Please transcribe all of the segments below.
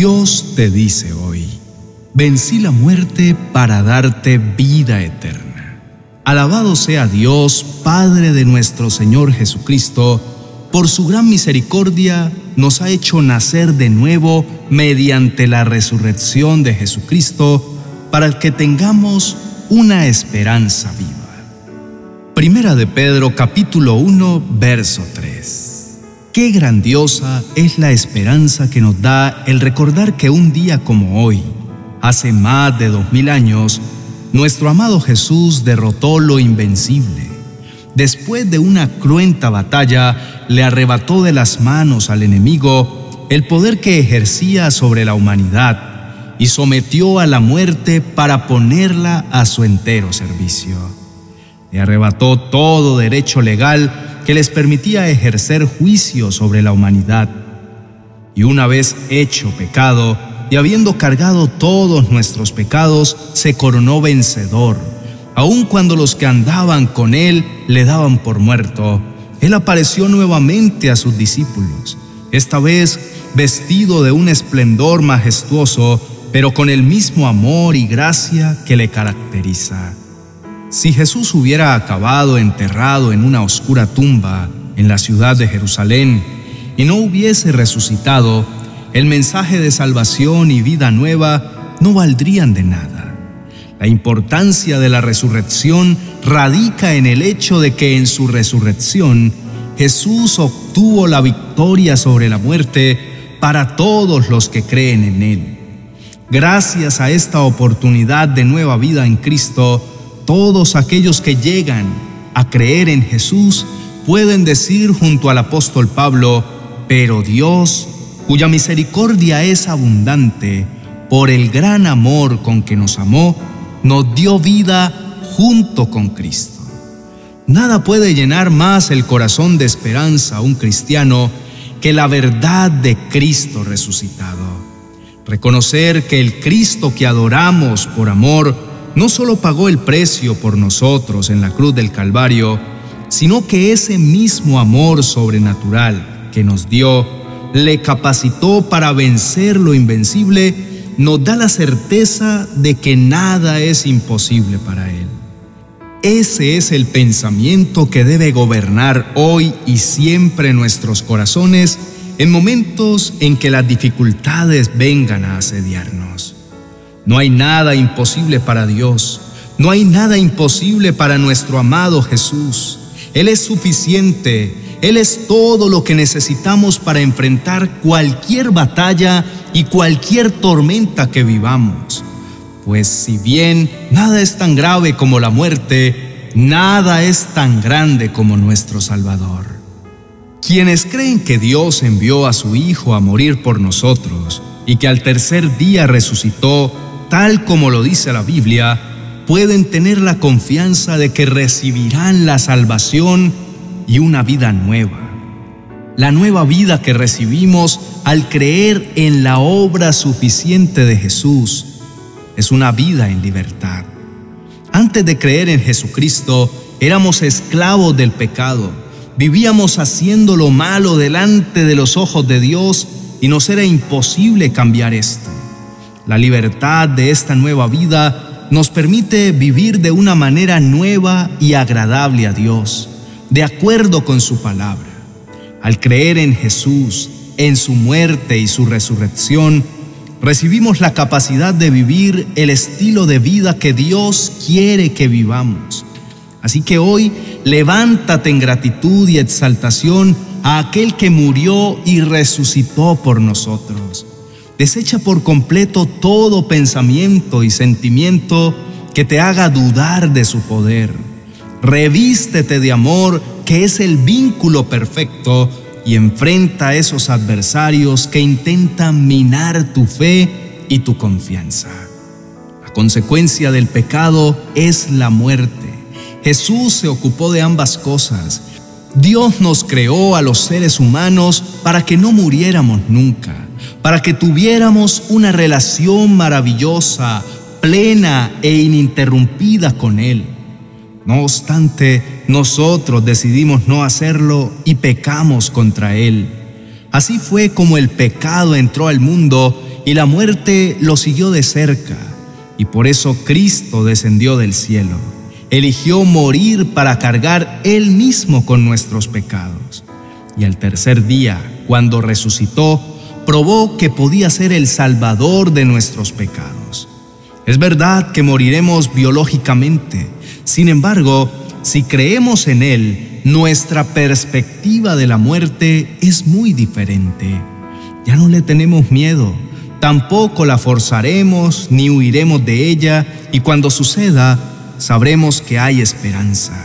Dios te dice hoy, vencí la muerte para darte vida eterna. Alabado sea Dios, Padre de nuestro Señor Jesucristo, por su gran misericordia nos ha hecho nacer de nuevo mediante la resurrección de Jesucristo, para que tengamos una esperanza viva. Primera de Pedro capítulo 1 verso 3. Qué grandiosa es la esperanza que nos da el recordar que un día como hoy, hace más de dos mil años, nuestro amado Jesús derrotó lo invencible. Después de una cruenta batalla, le arrebató de las manos al enemigo el poder que ejercía sobre la humanidad y sometió a la muerte para ponerla a su entero servicio. Le arrebató todo derecho legal que les permitía ejercer juicio sobre la humanidad. Y una vez hecho pecado, y habiendo cargado todos nuestros pecados, se coronó vencedor. Aun cuando los que andaban con él le daban por muerto, él apareció nuevamente a sus discípulos, esta vez vestido de un esplendor majestuoso, pero con el mismo amor y gracia que le caracteriza. Si Jesús hubiera acabado enterrado en una oscura tumba en la ciudad de Jerusalén y no hubiese resucitado, el mensaje de salvación y vida nueva no valdrían de nada. La importancia de la resurrección radica en el hecho de que en su resurrección Jesús obtuvo la victoria sobre la muerte para todos los que creen en Él. Gracias a esta oportunidad de nueva vida en Cristo, todos aquellos que llegan a creer en Jesús pueden decir junto al apóstol Pablo, pero Dios, cuya misericordia es abundante, por el gran amor con que nos amó, nos dio vida junto con Cristo. Nada puede llenar más el corazón de esperanza a un cristiano que la verdad de Cristo resucitado. Reconocer que el Cristo que adoramos por amor no solo pagó el precio por nosotros en la cruz del Calvario, sino que ese mismo amor sobrenatural que nos dio, le capacitó para vencer lo invencible, nos da la certeza de que nada es imposible para Él. Ese es el pensamiento que debe gobernar hoy y siempre nuestros corazones en momentos en que las dificultades vengan a asediarnos. No hay nada imposible para Dios. No hay nada imposible para nuestro amado Jesús. Él es suficiente. Él es todo lo que necesitamos para enfrentar cualquier batalla y cualquier tormenta que vivamos. Pues si bien nada es tan grave como la muerte, nada es tan grande como nuestro Salvador. Quienes creen que Dios envió a su Hijo a morir por nosotros y que al tercer día resucitó, tal como lo dice la Biblia, pueden tener la confianza de que recibirán la salvación y una vida nueva. La nueva vida que recibimos al creer en la obra suficiente de Jesús es una vida en libertad. Antes de creer en Jesucristo, éramos esclavos del pecado. Vivíamos haciendo lo malo delante de los ojos de Dios y nos era imposible cambiar esto. La libertad de esta nueva vida nos permite vivir de una manera nueva y agradable a Dios, de acuerdo con su palabra. Al creer en Jesús, en su muerte y su resurrección, recibimos la capacidad de vivir el estilo de vida que Dios quiere que vivamos. Así que hoy levántate en gratitud y exaltación a aquel que murió y resucitó por nosotros. Desecha por completo todo pensamiento y sentimiento que te haga dudar de su poder. Revístete de amor, que es el vínculo perfecto, y enfrenta a esos adversarios que intentan minar tu fe y tu confianza. La consecuencia del pecado es la muerte. Jesús se ocupó de ambas cosas. Dios nos creó a los seres humanos para que no muriéramos nunca para que tuviéramos una relación maravillosa, plena e ininterrumpida con Él. No obstante, nosotros decidimos no hacerlo y pecamos contra Él. Así fue como el pecado entró al mundo y la muerte lo siguió de cerca. Y por eso Cristo descendió del cielo. Eligió morir para cargar Él mismo con nuestros pecados. Y al tercer día, cuando resucitó, probó que podía ser el Salvador de nuestros pecados. Es verdad que moriremos biológicamente. Sin embargo, si creemos en Él, nuestra perspectiva de la muerte es muy diferente. Ya no le tenemos miedo, tampoco la forzaremos ni huiremos de ella y cuando suceda, sabremos que hay esperanza.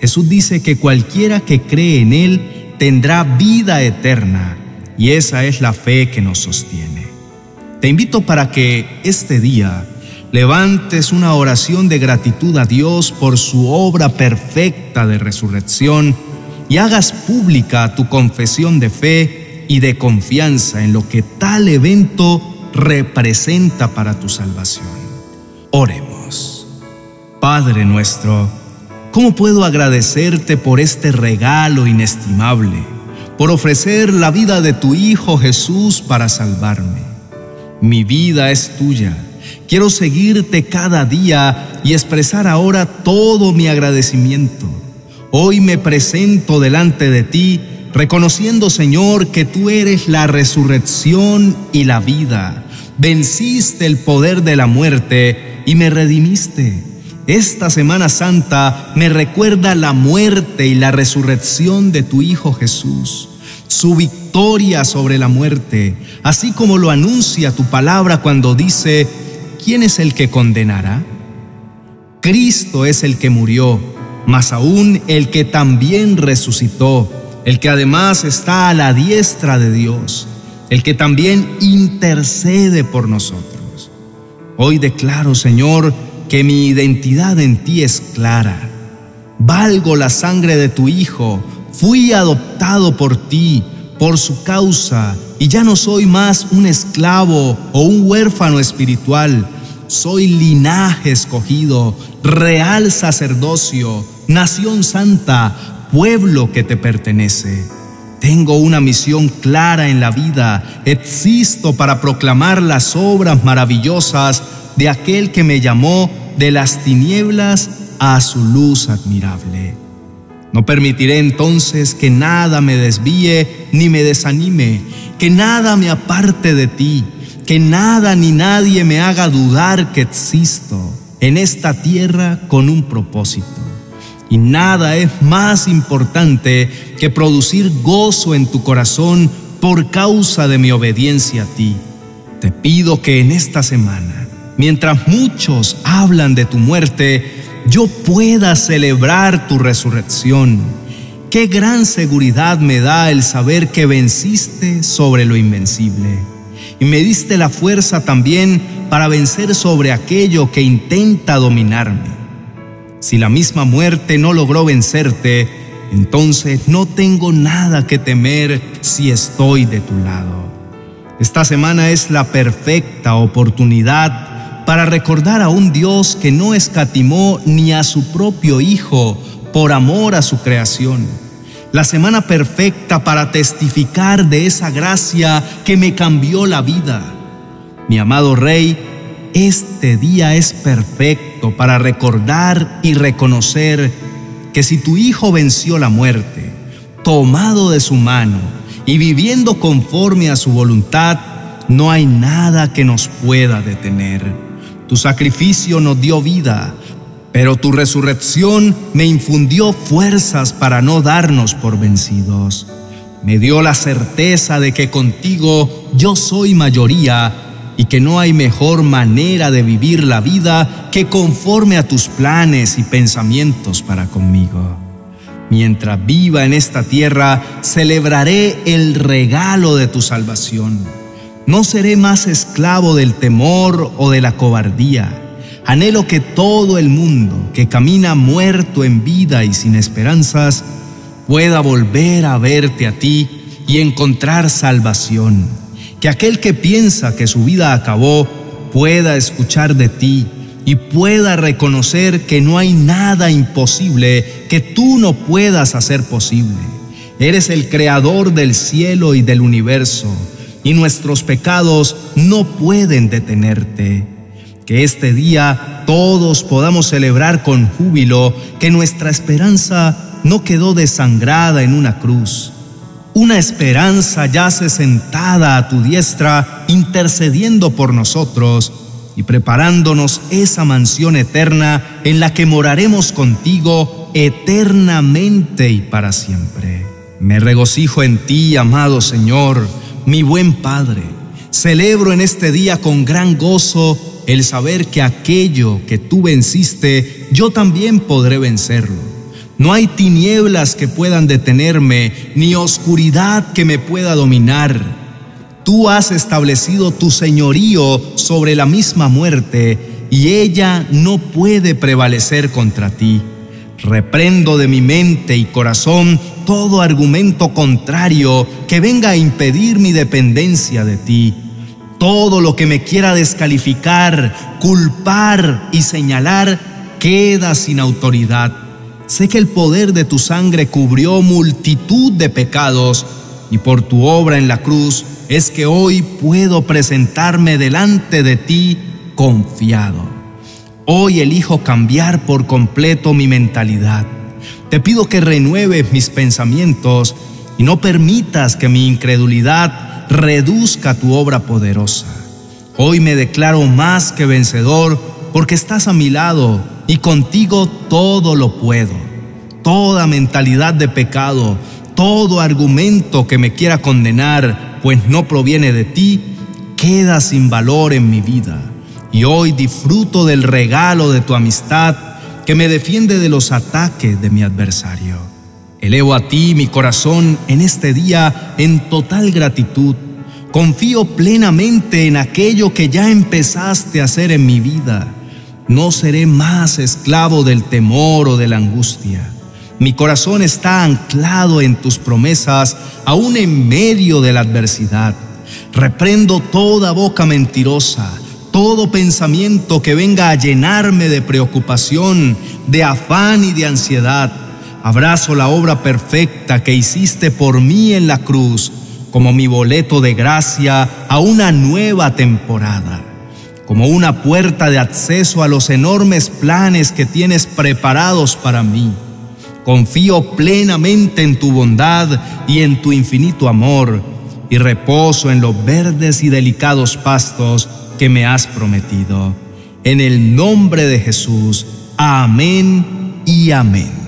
Jesús dice que cualquiera que cree en Él tendrá vida eterna y esa es la fe que nos sostiene. Te invito para que este día levantes una oración de gratitud a Dios por su obra perfecta de resurrección y hagas pública tu confesión de fe y de confianza en lo que tal evento representa para tu salvación. Oremos. Padre nuestro, ¿cómo puedo agradecerte por este regalo inestimable, por ofrecer la vida de tu Hijo Jesús para salvarme? Mi vida es tuya Quiero seguirte cada día y expresar ahora todo mi agradecimiento. Hoy me presento delante de ti, reconociendo, Señor, que tú eres la resurrección y la vida. Venciste el poder de la muerte y me redimiste. Esta Semana Santa me recuerda la muerte y la resurrección de tu Hijo Jesús, su victoria sobre la muerte, así como lo anuncia tu palabra cuando dice, ¿quién es el que condenará? Cristo es el que murió, mas aún el que también resucitó, el que además está a la diestra de Dios, el que también intercede por nosotros. Hoy declaro, Señor, que mi identidad en ti es clara. Valgo la sangre de tu Hijo, fui adoptado por ti, por su causa, y ya no soy más un esclavo o un huérfano espiritual, soy linaje escogido, real sacerdocio, nación santa, pueblo que te pertenece. Tengo una misión clara en la vida, existo para proclamar las obras maravillosas de aquel que me llamó de las tinieblas a su luz admirable. No permitiré entonces que nada me desvíe ni me desanime, que nada me aparte de ti que nada ni nadie me haga dudar que existo en esta tierra con un propósito. Y nada es más importante que producir gozo en tu corazón por causa de mi obediencia a ti. Te pido que en esta semana, mientras muchos hablan de tu muerte, yo pueda celebrar tu resurrección. Qué gran seguridad me da el saber que venciste sobre lo invencible y me diste la fuerza también para vencer sobre aquello que intenta dominarme. Si la misma muerte no logró vencerte, entonces no tengo nada que temer si estoy de tu lado. Esta semana es la perfecta oportunidad para recordar a un Dios que no escatimó ni a su propio Hijo por amor a su creación la semana perfecta para testificar de esa gracia que me cambió la vida. Mi amado Rey, este día es perfecto para recordar y reconocer que si tu Hijo venció la muerte, tomado de su mano y viviendo conforme a su voluntad, no hay nada que nos pueda detener. Tu sacrificio nos dio vida, pero tu resurrección me infundió fuerzas para no darnos por vencidos. Me dio la certeza de que contigo yo soy mayoría y que no hay mejor manera de vivir la vida que conforme a tus planes y pensamientos para conmigo. Mientras viva en esta tierra, celebraré el regalo de tu salvación. No seré más esclavo del temor o de la cobardía Anhelo que todo el mundo que camina muerto en vida y sin esperanzas pueda volver a verte a ti y encontrar salvación. Que aquel que piensa que su vida acabó pueda escuchar de ti y pueda reconocer que no hay nada imposible que tú no puedas hacer posible. Eres el creador del cielo y del universo, y nuestros pecados no pueden detenerte. Que este día todos podamos celebrar con júbilo que nuestra esperanza no quedó desangrada en una cruz. Una esperanza yace sentada a tu diestra, intercediendo por nosotros y preparándonos esa mansión eterna en la que moraremos contigo eternamente y para siempre. Me regocijo en ti, amado Señor, mi buen Padre. Celebro en este día con gran gozo el saber que aquello que tú venciste, yo también podré vencerlo. No hay tinieblas que puedan detenerme, ni oscuridad que me pueda dominar. Tú has establecido tu señorío sobre la misma muerte, y ella no puede prevalecer contra ti. Reprendo de mi mente y corazón todo argumento contrario que venga a impedir mi dependencia de ti. Todo lo que me quiera descalificar, culpar y señalar queda sin autoridad. Sé que el poder de tu sangre cubrió multitud de pecados y por tu obra en la cruz es que hoy puedo presentarme delante de ti confiado. Hoy elijo cambiar por completo mi mentalidad. Te pido que renueves mis pensamientos y no permitas que mi incredulidad reduzca tu obra poderosa. Hoy me declaro más que vencedor porque estás a mi lado y contigo todo lo puedo. Toda mentalidad de pecado, todo argumento que me quiera condenar, pues no proviene de ti, queda sin valor en mi vida y hoy disfruto del regalo de tu amistad que me defiende de los ataques de mi adversario. Elevo a ti mi corazón en este día en total gratitud. Confío plenamente en aquello que ya empezaste a hacer en mi vida. No seré más esclavo del temor o de la angustia. Mi corazón está anclado en tus promesas, aún en medio de la adversidad. Reprendo toda boca mentirosa todo pensamiento que venga a llenarme de preocupación, de afán y de ansiedad. Abrazo la obra perfecta que hiciste por mí en la cruz como mi boleto de gracia a una nueva temporada, como una puerta de acceso a los enormes planes que tienes preparados para mí. Confío plenamente en tu bondad y en tu infinito amor y reposo en los verdes y delicados pastos que me has prometido. En el nombre de Jesús, amén y amén.